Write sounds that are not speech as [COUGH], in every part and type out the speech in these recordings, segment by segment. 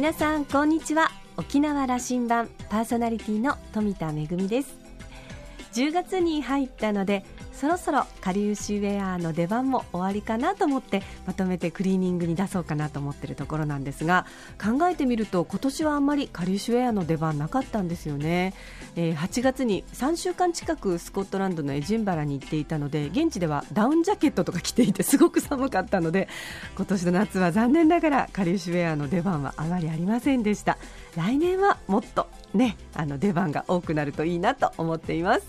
皆さんこんにちは。沖縄羅針盤パーソナリティの富田恵です。10月に入ったのでそろそろかりゆしウェアの出番も終わりかなと思ってまとめてクリーニングに出そうかなと思っているところなんですが考えてみると今年はあんまりかりゆしウェアの出番なかったんですよね、えー、8月に3週間近くスコットランドのエジンバラに行っていたので現地ではダウンジャケットとか着ていてすごく寒かったので今年の夏は残念ながらかりゆしウェアの出番はあまりありませんでした。来年はもっとねあの出番が多くなるといいなと思っています。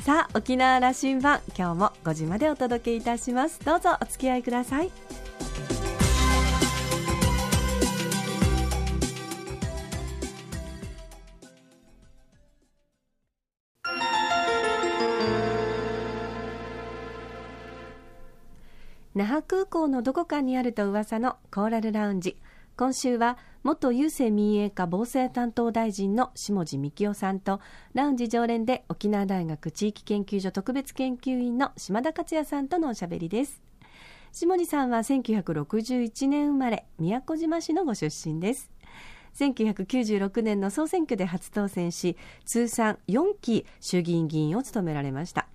さあ沖縄羅針盤今日も5時までお届けいたします。どうぞお付き合いください。那覇空港のどこかにあると噂のコーラルラウンジ。今週は元郵政民営化防災担当大臣の下地幹夫さんとラウンジ常連で沖縄大学地域研究所特別研究員の島田克也さんとのおしゃべりです。下地さんは1961年生まれ宮古島市のご出身です。1996年の総選挙で初当選し通算4期衆議院議員を務められました。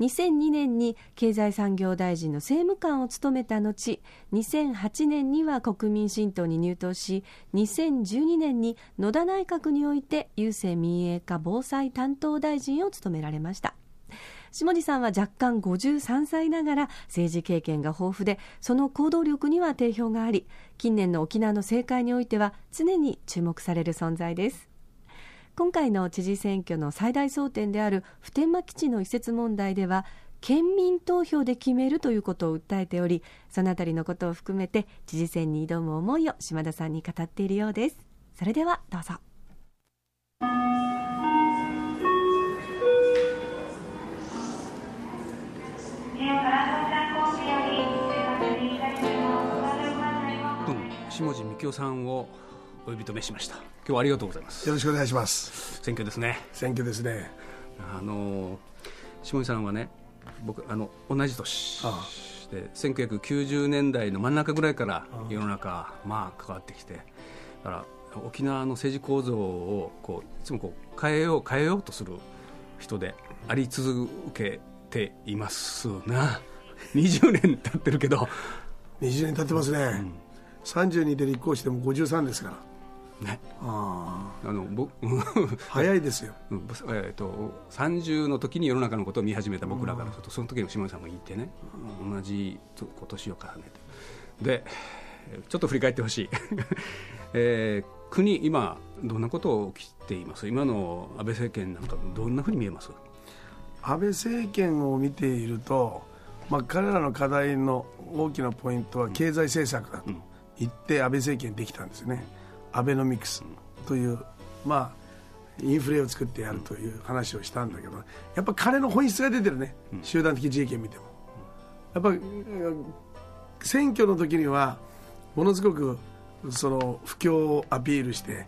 2002年に経済産業大臣の政務官を務めた後2008年には国民新党に入党し2012年に野田内閣において郵政民営化防災担当大臣を務められました。下地さんは若干53歳ながら政治経験が豊富でその行動力には定評があり近年の沖縄の政界においては常に注目される存在です。今回の知事選挙の最大争点である普天間基地の移設問題では県民投票で決めるということを訴えておりそのあたりのことを含めて知事選に挑む思いを島田さんに語っているようです。それではどうぞ。下地幹夫さんをお呼び止めしました。今日はありがとうございます。よろしくお願いします。選挙ですね。選挙ですね。あの下地さんはね僕あの同じ年で1990年代の真ん中ぐらいから世の中まあ関わってきてだから沖縄の政治構造をこういつもこう変えよう変えようとする人であり続けていますな。20年経ってるけど。20年経ってますね、うん、32で立候補しても53ですからね、ああ。の僕 [LAUGHS] 早いですよ、[LAUGHS] えーと、30の時に世の中のことを見始めた僕らからするとその時の下地さんもいてね、同じ年を重ねて。でちょっと振り返ってほしい、[LAUGHS] えー、国今どんなこと起きています？今の安倍政権なんかどんなふうに見えます？安倍政権を見ていると、まあ、彼らの課題の大きなポイントは経済政策だと言って安倍政権できたんですね、アベノミクスという、まあ、インフレを作ってやるという話をしたんだけどやっぱ彼の本質が出てるね、集団的自衛権見ても。やっぱ選挙の時にはものすごくその不況をアピールして、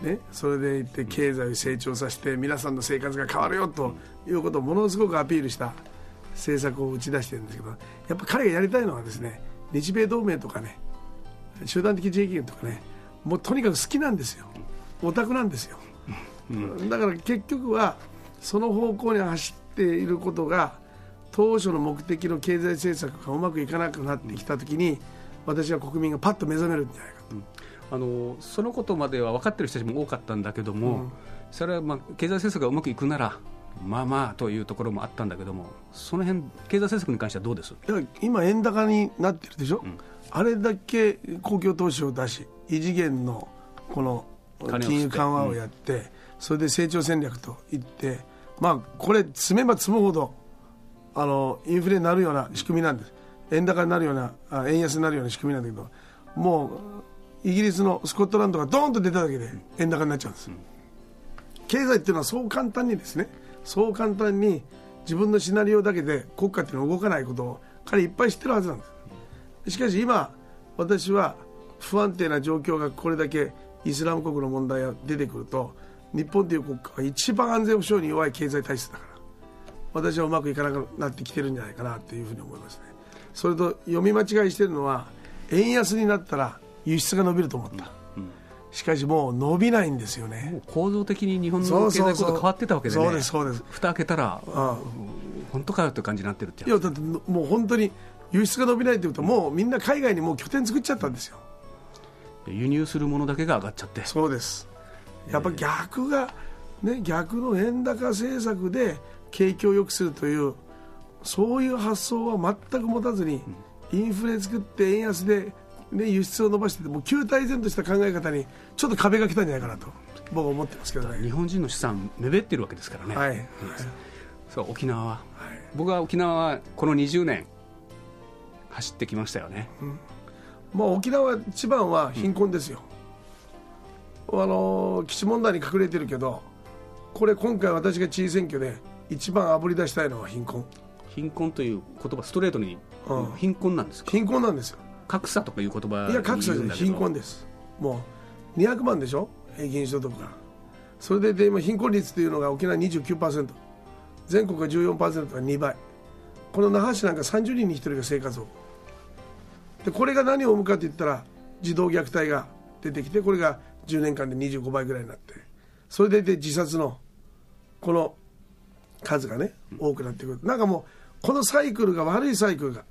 ね、それでいって経済を成長させて皆さんの生活が変わるよということをものすごくアピールした政策を打ち出してるんですけどやっぱ彼がやりたいのはですね日米同盟とかね集団的自衛権とかねもうとにかく好きなんですよ。オタクなんですよ、うん、だから結局はその方向に走っていることが当初の目的の経済政策がうまくいかなくなってきたときに私は国民がパッと目覚めるんじゃないかと、うん、あのそのことまでは分かってる人たちも多かったんだけども、うん、それはまあ経済政策がうまくいくならまあまあというところもあったんだけどもその辺経済政策に関してはどうです？今円高になってるでしょ、うん、あれだけ公共投資を出し異次元のこの金融緩和をやって、うん、それで成長戦略といって、まあ、これ、積めば積むほどあのインフレになるような仕組みなんです、円高になるような、円安になるような仕組みなんだけど、もうイギリスのスコットランドがドーンと出ただけで円高になっちゃうんです、うん、経済っていうのはそう簡単にですね、そう簡単に自分のシナリオだけで国家っていうのは動かないことを彼いっぱい知ってるはずなんです。しかし今私は不安定な状況がこれだけイスラム国の問題が出てくると日本という国家が一番安全保障に弱い経済体質だから私はうまくいかなくなってきてるんじゃないかなというふうに思いますね。それと読み間違いしてるのは円安になったら輸出が伸びると思った、うんしかしもう伸びないんですよね。構造的に日本の経済構造変わってたわけでね。そうですそうです。蓋開けたら、あ本当かよって感じになってるっていやだってもう本当に輸出が伸びないってことはもうみんな海外にもう拠点作っちゃったんですよ輸入するものだけが上がっちゃって。そうです。やっぱ逆が、ね、逆の円高政策で景気を良くするというそういう発想は全く持たずに、インフレ作って円安で、ね、輸出を伸ばしててもう旧体然とした考え方にちょっと壁が来たんじゃないかなと僕は思ってますけどね。日本人の資産目減ってるわけですからね、はい、そう沖縄。は、僕は沖縄はこの20年走ってきましたよね、まあ、沖縄一番は貧困ですよ、あの基地問題に隠れてるけどこれ今回私が知事選挙で一番あぶり出したいのは貧困。貧困という言葉ストレートに、うん。貧困なんですか？貧困なんですよ。格差とかいう言葉いや格差じゃない貧困でです。もう200万でしょ？平均所得が。それでで今貧困率というのが沖縄29%全国が14%が2倍。この那覇市なんか30人に1人が生活保護でこれが何を生むかといったら児童虐待が出てきてこれが10年間で25倍ぐらいになってそれでで自殺のこの数がね多くなってくる。なんかもうこのサイクルが悪いサイクルが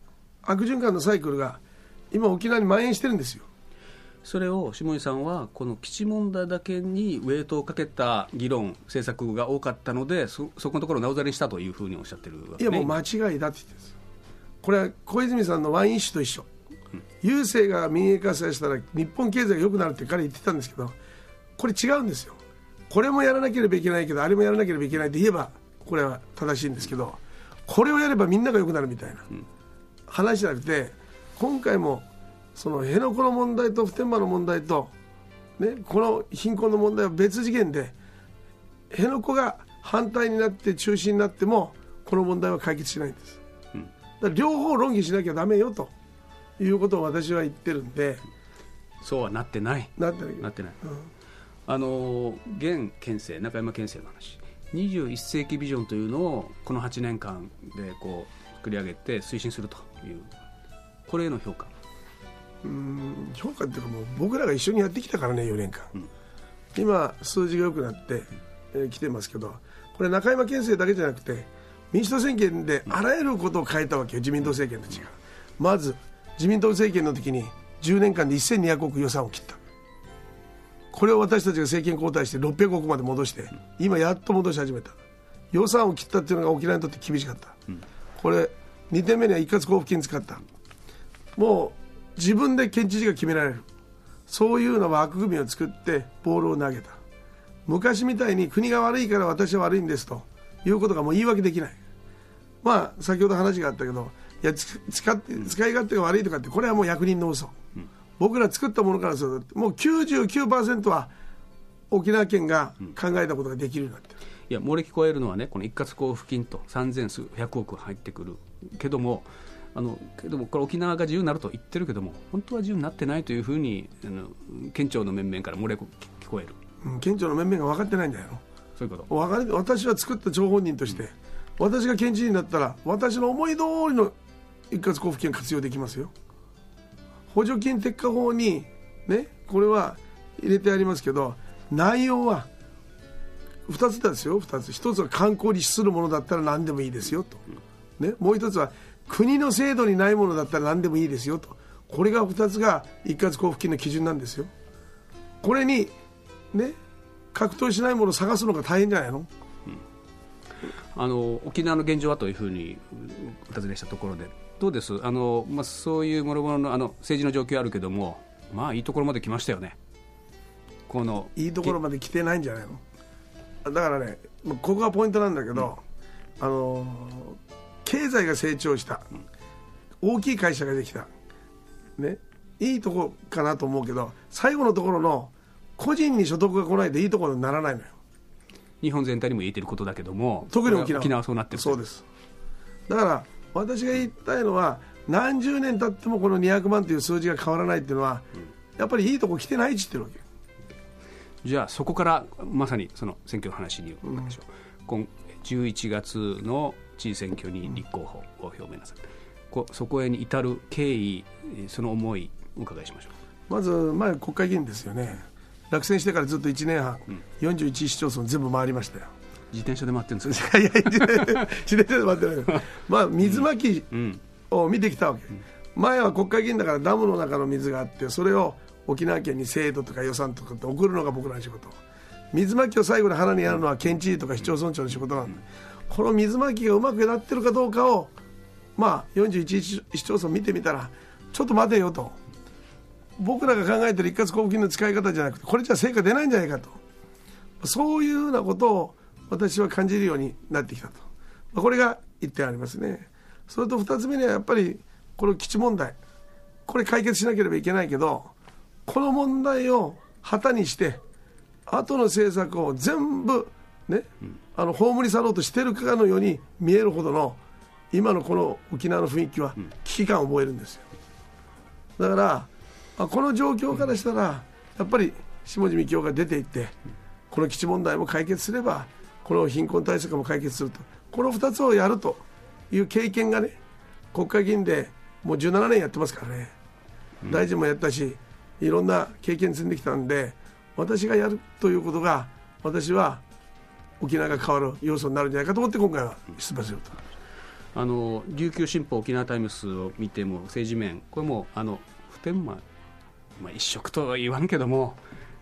悪循環のサイクルが今沖縄に蔓延してるんですよ。それを下井さんはこの基地問題だけにウェイトをかけた議論政策が多かったのでそそこのところをなおざりにしたというふうにおっしゃってるわけ、ね、いやもう間違いだって言ってるんですこれは小泉さんのワイン酒と一緒郵政が民営化させたら日本経済が良くなるって彼言ってたんですけどこれ違うんですよ。これもやらなければいけないけどあれもやらなければいけないって言えばこれは正しいんですけどこれをやればみんなが良くなるみたいな話じゃなくて今回もその辺野古の問題と普天間の問題と、ね、この貧困の問題は別次元で辺野古が反対になって中止になってもこの問題は解決しないんです、うん。だから両方論議しなきゃだめよということを私は言ってるんで。そうはなってない。なってるなってない、あの現県政中山県政の話。21世紀ビジョンというのをこの8年間でこう作り上げて推進するという。これへの評価。うん評価っていうかもう僕らが一緒にやってきたからね4年間、今数字が良くなってき、えー来てますけどこれ中山県政だけじゃなくて民主党政権であらゆることを変えたわけよ自民党政権と違うまず自民党政権の時に10年間で1200億予算を切った。これを私たちが政権交代して600億まで戻して今やっと戻し始めた。予算を切ったっていうのが沖縄にとって厳しかった、これ2点目には一括交付金使った。もう自分で県知事が決められる。そういうのは枠組みを作ってボールを投げた。昔みたいに国が悪いから私は悪いんですということがもう言い訳できない。まあ先ほど話があったけどやつ使使い勝手が悪いとかってこれはもう役人の嘘、僕ら作ったものからするともう99%は沖縄県が考えたことができるようになってる、いや漏れ聞こえるのはねこの一括交付金と3000数百億入ってくるけどもあのけどもこれ沖縄が自由になると言ってるけども本当は自由になってないというふうにあの県庁の面々から漏れ聞こえる。うん県庁の面々が分かってないんじゃないのそういうこと。私は作った張本人として、私が県知事になったら私の思い通りの一括交付金活用できますよ。補助金撤回法にねこれは入れてありますけど内容は2つですよ2つ。1つは観光に資するものだったら何でもいいですよと、ね、もう1つは国の制度にないものだったら何でもいいですよと。これが2つが一括交付金の基準なんですよ。これにね格闘しないものを探すのが大変じゃないの？あの沖縄の現状はというふうにお尋ねしたところでどうです？あの、まあ、そういうもろもろのあの政治の状況あるけどもまあいいところまで来ましたよね。このいいところまで来てないんじゃないの？だからねまあここがポイントなんだけど、あのー経済が成長した。大きい会社ができた。ね。いいとこかなと思うけど最後のところの個人に所得が来ないといいところにならないのよ。日本全体にも言えてることだけども特に沖縄。沖縄はそうなってるそうです。だから私が言いたいのは何十年経ってもこの200万という数字が変わらないっていうのは、やっぱりいいとこ来てないっつってるわけじゃあそこからまさにその選挙の話に伺いましょう、今11月の知事選挙に立候補を表明なさる、こそこへに至る経緯えーその思いお伺いしましょまず前国会議員ですよね。落選してからずっと1年半、41市町村全部回りましたよ自転車で回ってるんですか [LAUGHS] いやいや自転車で回ってないまあ水まきを見てきたわけ、前は国会議員だからダムの中の水があってそれを沖縄県に制度とか予算とかって送るのが僕らの仕事。水まきを最後に腹にやるのは県知事とか市町村長の仕事なんで、この水まきがうまくなってるかどうかをまあ41市町村見てみたらちょっと待てよと。僕らが考えてる一括交付金の使い方じゃなくてこれじゃ成果出ないんじゃないかと。そういうようなことを私は感じるようになってきたと。これが1点ありますね。それと2つ目にはやっぱりこの基地問題。これ解決しなければいけないけどこの問題を旗にして後の政策を全部ね、あの葬り去ろうとしてるかのように見えるほどの今のこの沖縄の雰囲気は危機感を覚えるんですよ。だからこの状況からしたらやっぱり下地幹夫が出ていってこの基地問題も解決すればこの貧困対策も解決すると。この2つをやるという経験がね国会議員でもう17年やってますからね、大臣もやったしいろんな経験積んできたんで私がやるということが私は沖縄が変わる要素になるんじゃないかと思って今回は出馬すると。あの琉球新報沖縄タイムスを見ても政治面これもあの普天間、まあ、一色とは言わんけども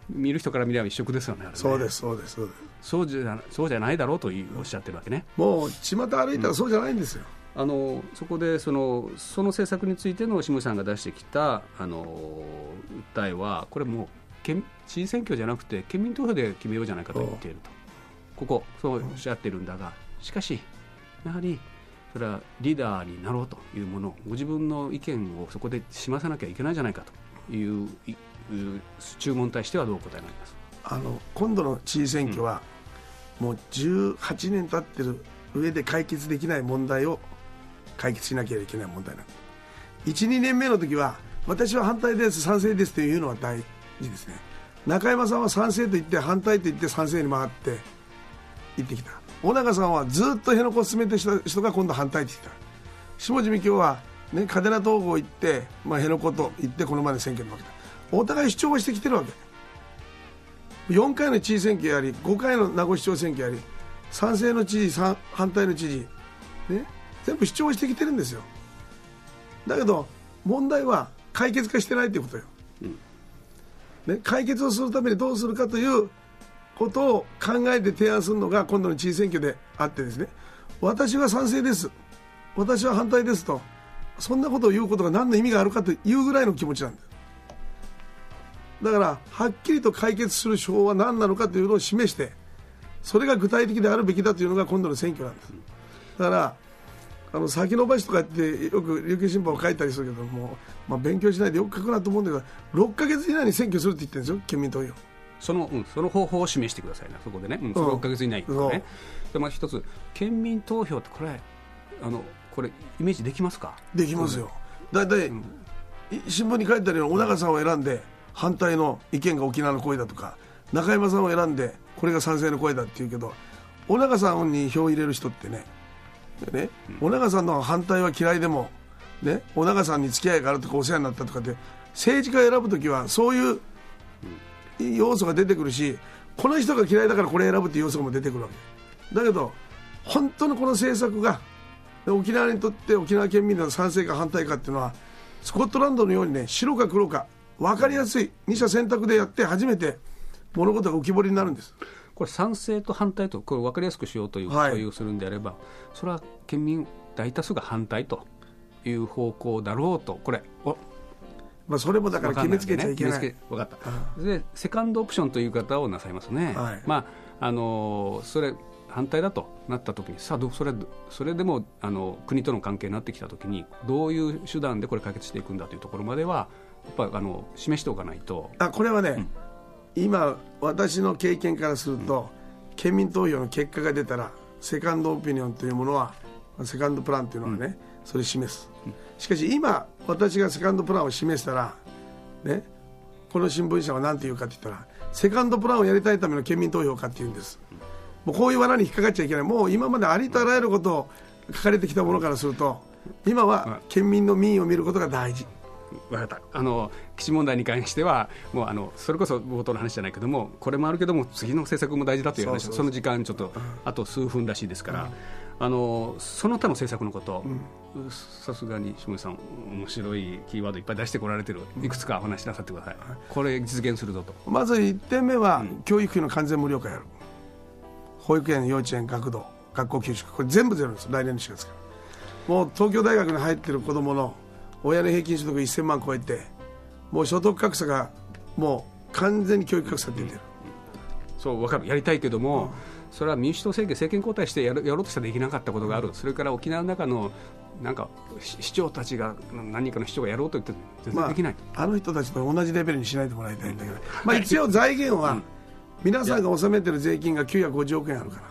見る人から見れば一色ですよね、ね、そうですそうですそうじゃそうじゃないだろうとおっしゃってるわけね。もう巷歩いたらそうじゃないんですよ、うん、あのそこでそのその政策についての下さんが出してきたあの訴えはこれもう県知事選挙じゃなくて県民投票で決めようじゃないかと言っていると。ここそうおっしゃってるんだがしかしやはりそれはリーダーになろうというものご自分の意見をそこで示さなきゃいけないじゃないかという注文に対してはどうお答えになります？あの今度の知事選挙は、うん、もう18年経ってる上で解決できない問題を解決しなきゃいけない問題なんで12年目の時は私は反対です賛成ですというのは大事ですね。中山さんは賛成と言って反対と言って賛成に回って言ってきた。尾長さんはずっと辺野古を進めてきた人が今度反対って言った。下地幹夫は、ね、嘉手納統合行って、まあ、辺野古と言ってこのまで選挙に負けた。お互い主張はしてきてるわけ。4回の知事選挙やり5回の名護市長選挙やり賛成の知事反対の知事、ね、全部主張してきてるんですよ。だけど問題は解決化してないということよ、うん、ね、解決をするためにどうするかということを考えて提案するのが今度の知事選挙であってですね。私は賛成です。私は反対ですとそんなことを言うことが何の意味があるかというぐらいの気持ちなんですだからはっきりと解決する手法は何なのかというのを示してそれが具体的であるべきだというのが今度の選挙なんです。だからあの先延ばしとかってよく琉球新報書いたりするけども、まあ、勉強しないでよく書くなと思うんだけど6か月以内に選挙するって言ってるんですよ県民投票。その,、うん、その方法を示してくださいな。そこでね、うん、その6か月以内とね、でまあ一つ県民投票ってこれあのこれイメージできますか？できますよ、だいたい新聞に書いてあるように小長さんを選んで反対の意見が沖縄の声だとか中山さんを選んでこれが賛成の声だって言うけど小長さんに票を入れる人ってねね、小長さんの反対は嫌いでも、ね、小長さんに付き合いがあるとかお世話になったとかって政治家を選ぶ時はそういう要素が出てくるしこの人が嫌いだからこれ選ぶっていう要素も出てくるわけ。だけど本当のこの政策が沖縄にとって沖縄県民の賛成か反対かっていうのはスコットランドのようにね白か黒か分かりやすい二者選択でやって初めて物事が浮き彫りになるんです。これ賛成と反対とこれ分かりやすくしようという共有するんであれば、はい、それは県民大多数が反対という方向だろうとこれ。まあ、それもだから決めつけちゃいけない。ね、分かった。で、セカンドオプションという方をなさいますね。はい、まあ、あのそれ、反対だとなったときに、さあそれ、それでもあの国との関係になってきたときに、どういう手段でこれ解決していくんだというところまでは、やっぱあの示しておかないと。あこれはね、うん。今私の経験からすると、県民投票の結果が出たらセカンドオピニオンというものはセカンドプランというのはね、それ示す、しかし今私がセカンドプランを示したらねこの新聞社は何て言うかって言ったらセカンドプランをやりたいための県民投票かって言うんです。もうこういう罠に引っかかっちゃいけない。もう今までありとあらゆることを書かれてきたものからすると今は県民の民意を見ることが大事分かった。あの基地問題に関してはもうあのそれこそ冒頭の話じゃないけどもこれもあるけども次の政策も大事だという話。その時間ちょっとあと数分らしいですから、あのその他の政策のことさすがに下地さん面白いキーワードいっぱい出してこられてる。いくつかお話しなさってください、これ実現するぞと。まず1点目は、教育費の完全無料化やる。保育園幼稚園学童学校給食。これ全部ゼロです。来年の4月から。もう東京大学に入ってる子どもの親の平均所得1000万超えてもう所得格差がもう完全に教育格差出てる、そう分かる。やりたいけども、うん、それは民主党政権政権交代してやるやろうとしたらできなかったことがある、うん、それから沖縄の中のなんか市長たちが何人かの市長がやろうと言って全然できない、まあ、あの人たちと同じレベルにしないでもらいたいんだけど、まあ、一応財源は、皆さんが納めてる税金が950億円あるから。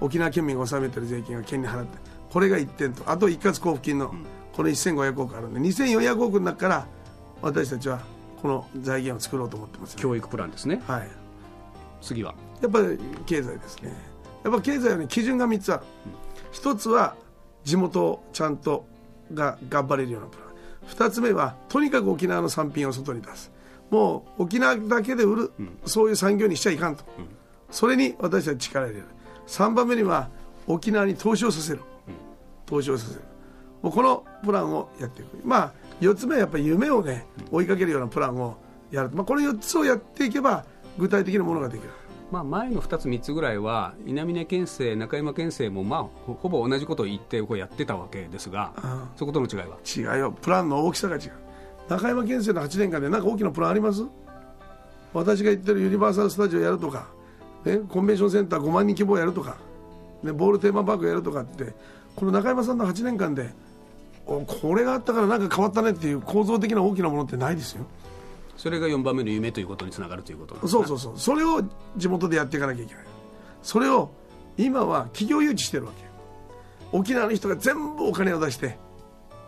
沖縄県民が納めてる税金が県に払って。これが1点と。あと一括交付金のこの1500億あるんで2400億の中から私たちはこの財源を作ろうと思ってます、ね、教育プランですね。はい。次は？やっぱり経済ですね。やっぱ経済はね基準が3つある、うん、1つは地元ちゃんとが頑張れるようなプラン。2つ目はとにかく沖縄の産品を外に出す。もう沖縄だけで売る、うん、そういう産業にしちゃいかんと、うん、それに私たち力入れる。3番目には沖縄に投資をさせる、投資をさせるもうこのプランをやっていく。まあ4つ目はやっぱり夢をね追いかけるようなプランをやる、まあ、この4つをやっていけば具体的なものができる。まあ、前の2つ、3つぐらいは稲峰県政、中山県政も、まあ、ほぼ同じことを言ってこうやってたわけですが、そことの違いは？違いよ、プランの大きさが違う、中山県政の8年間で何か大きなプランあります？私が言ってるユニバーサル・スタジオやるとか、ね、コンベンションセンター5万人規模やるとか、ね、ボールテーマパークやるとかって、この中山さんの8年間でこれがあったからなんか変わったねっていう構造的な大きなものってないですよ。それが4番目の夢ということにつながるということそうそうそう。それを地元でやっていかなきゃいけない。それを今は企業誘致してるわけ沖縄の人が全部お金を出して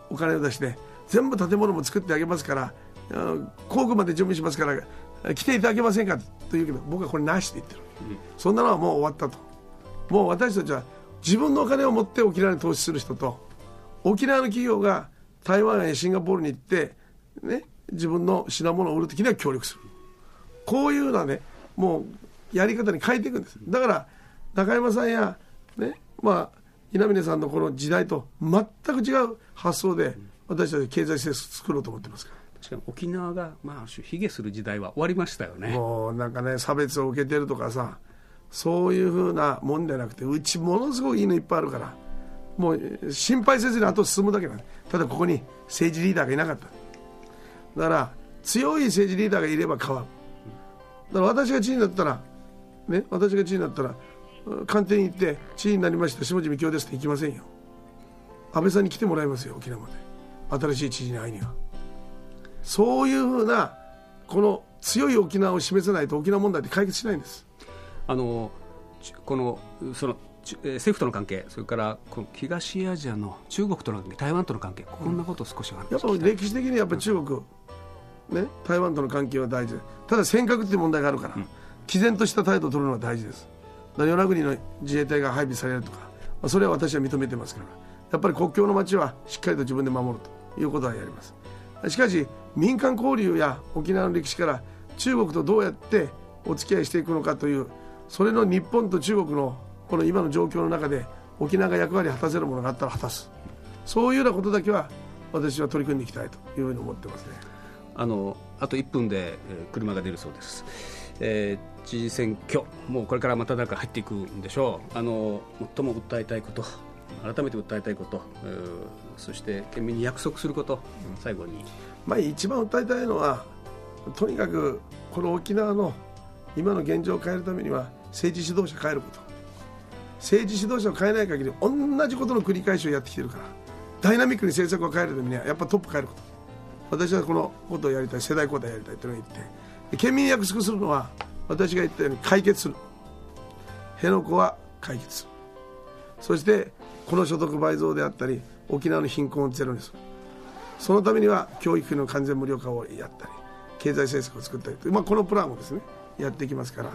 お金を出して全部建物も作ってあげますから工具まで準備しますから来ていただけませんかというけど僕はこれなしで言ってる、うん、そんなのはもう終わったと。もう私たちは自分のお金を持って沖縄に投資する人と沖縄の企業が台湾やシンガポールに行って、ね、自分の品物を売るときには協力する。こういうようなねもうやり方に変えていくんです。だから中山さんや、ねまあ、稲峰さんのこの時代と全く違う発想で私たち経済政策作ろうと思ってますから。確かに沖縄が、まあ、卑下する時代は終わりましたよね。もうなんかね差別を受けてるとかさそういうふうなもんじゃなくてうちものすごくいいのいっぱいあるからもう心配せずに後進むだけなんただここに政治リーダーがいなかった。だから強い政治リーダーがいれば変わる。だから私が知事になったらね私が知事になったら官邸に行って知事になりました下地幹夫ですって行きませんよ。安倍さんに来てもらいますよ沖縄まで。新しい知事に会いには。そういうふうなこの強い沖縄を示さないと沖縄問題って解決しないんです。あのこのその政府との関係、それからこの東アジアの中国との関係、台湾との関係、こんなことを少しやっぱ歴史的にやっぱ中国、ね、台湾との関係は大事。ただ尖閣っていう問題があるから、うん、毅然とした態度を取るのは大事です、与那国の自衛隊が配備されるとか、まあ、それは私は認めてますから、やっぱり国境の街はしっかりと自分で守るということはやります。しかし民間交流や沖縄の歴史から中国とどうやってお付き合いしていくのかというそれの日本と中国のこの今の状況の中で沖縄が役割を果たせるものがあったら果たす。そういうようなことだけは私は取り組んでいきたいというふうに思ってますね。あのあと1分で、えー、車が出るそうです、えー、知事選挙もうこれからまた中入っていくんでしょう。あの最も訴えたいこと改めて訴えたいこと、えー、そして県民に約束すること、最後に、まあ、一番訴えたいのはとにかくこの沖縄の今の現状を変えるためには政治指導者変えること政治指導者を変えない限り同じことの繰り返しをやってきてるから。ダイナミックに政策を変えるためにはやっぱトップ変えること。私はこのことをやりたい世代交代やりたいというのを言って県民に約束するのは私が言ったように解決する。辺野古は解決する。そしてこの所得倍増であったり沖縄の貧困をゼロにする。そのためには教育費の完全無料化をやったり経済政策を作ったり、まあ、このプランをですねやっていきますから。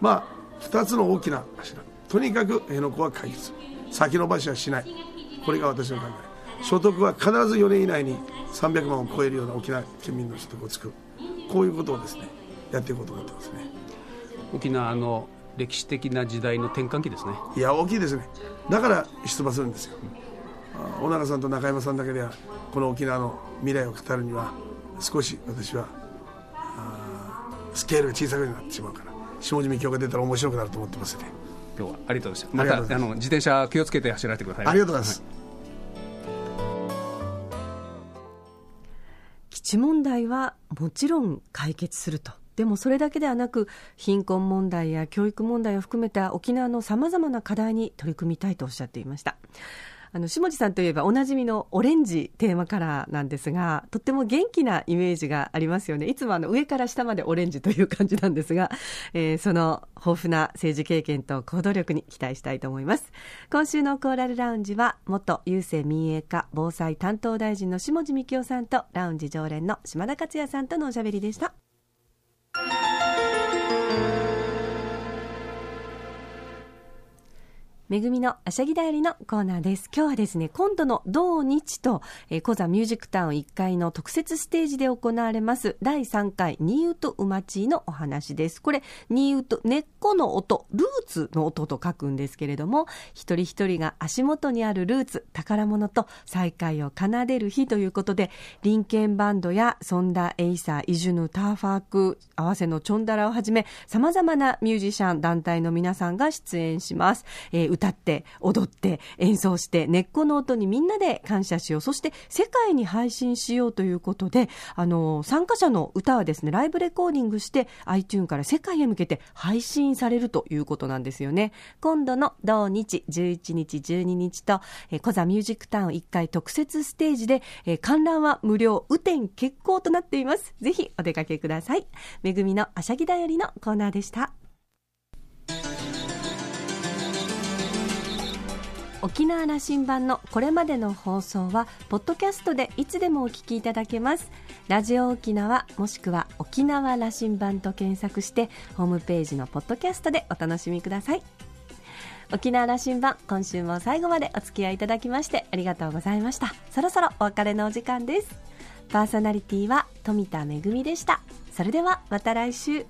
まあ2つの大きな柱。とにかく辺野古は解決先延ばしはしない。これが私の考え。所得は必ず4年以内に300万を超えるような沖縄県民の所得を作るこういうことをですねやっていこうと思ってますね。沖縄の歴史的な時代の転換期ですね。いや大きいですね。だから出馬するんですよ。小長さんと中山さんだけではこの沖縄の未来を語るには少し私はスケールが小さくなってしまうから下地美京が出たら面白くなると思ってますね今日はありがとうございました。またあの自転車気をつけて走られてください、ありがとうございます、はい。基地問題はもちろん解決すると。でもそれだけではなく貧困問題や教育問題を含めた沖縄のさまざまな課題に取り組みたいとおっしゃっていましたあの下地さんといえばおなじみのオレンジテーマカラーなんですがとっても元気なイメージがありますよね。いつもあの上から下までオレンジという感じなんですが、えー、その豊富な政治経験と行動力に期待したいと思います。今週のコーラルラウンジは元郵政民営化防災担当大臣の下地幹夫さんとラウンジ常連の島田克也さんとのおしゃべりでした。めぐみのあしゃぎだよりのコーナーです。今日はですね、今度の土日と、えー、コザミュージックタウン1階の特設ステージで行われます第3回ニーウトウマチーのお話です。これ、ニーウト、根っこの音、ルーツの音と書くんですけれども、一人一人が足元にあるルーツ、宝物と再会を奏でる日ということで、リンケンバンドやソンダ・エイサー、イジュヌ・ターファーク、泡瀬のチョンダラをはじめ、様々なミュージシャン、団体の皆さんが出演します。えー歌って踊って演奏して根っこの音にみんなで感謝しよう。そして世界に配信しようということであの参加者の歌はですねライブレコーディングして iTune から世界へ向けて配信されるということなんですよね。今度の同日11日12日とえコザミュージックタウン1階特設ステージでえ観覧は無料雨天決行となっています。ぜひお出かけください。めぐみのあしゃぎだよりのコーナーでした。沖縄羅針盤のこれまでの放送はポッドキャストでいつでもお聞きいただけます。ラジオ沖縄もしくは沖縄羅針盤と検索してホームページのポッドキャストでお楽しみください。沖縄羅針盤今週も最後までお付き合いいただきましてありがとうございました。そろそろお別れのお時間です。パーソナリティは富田恵でした。それではまた来週。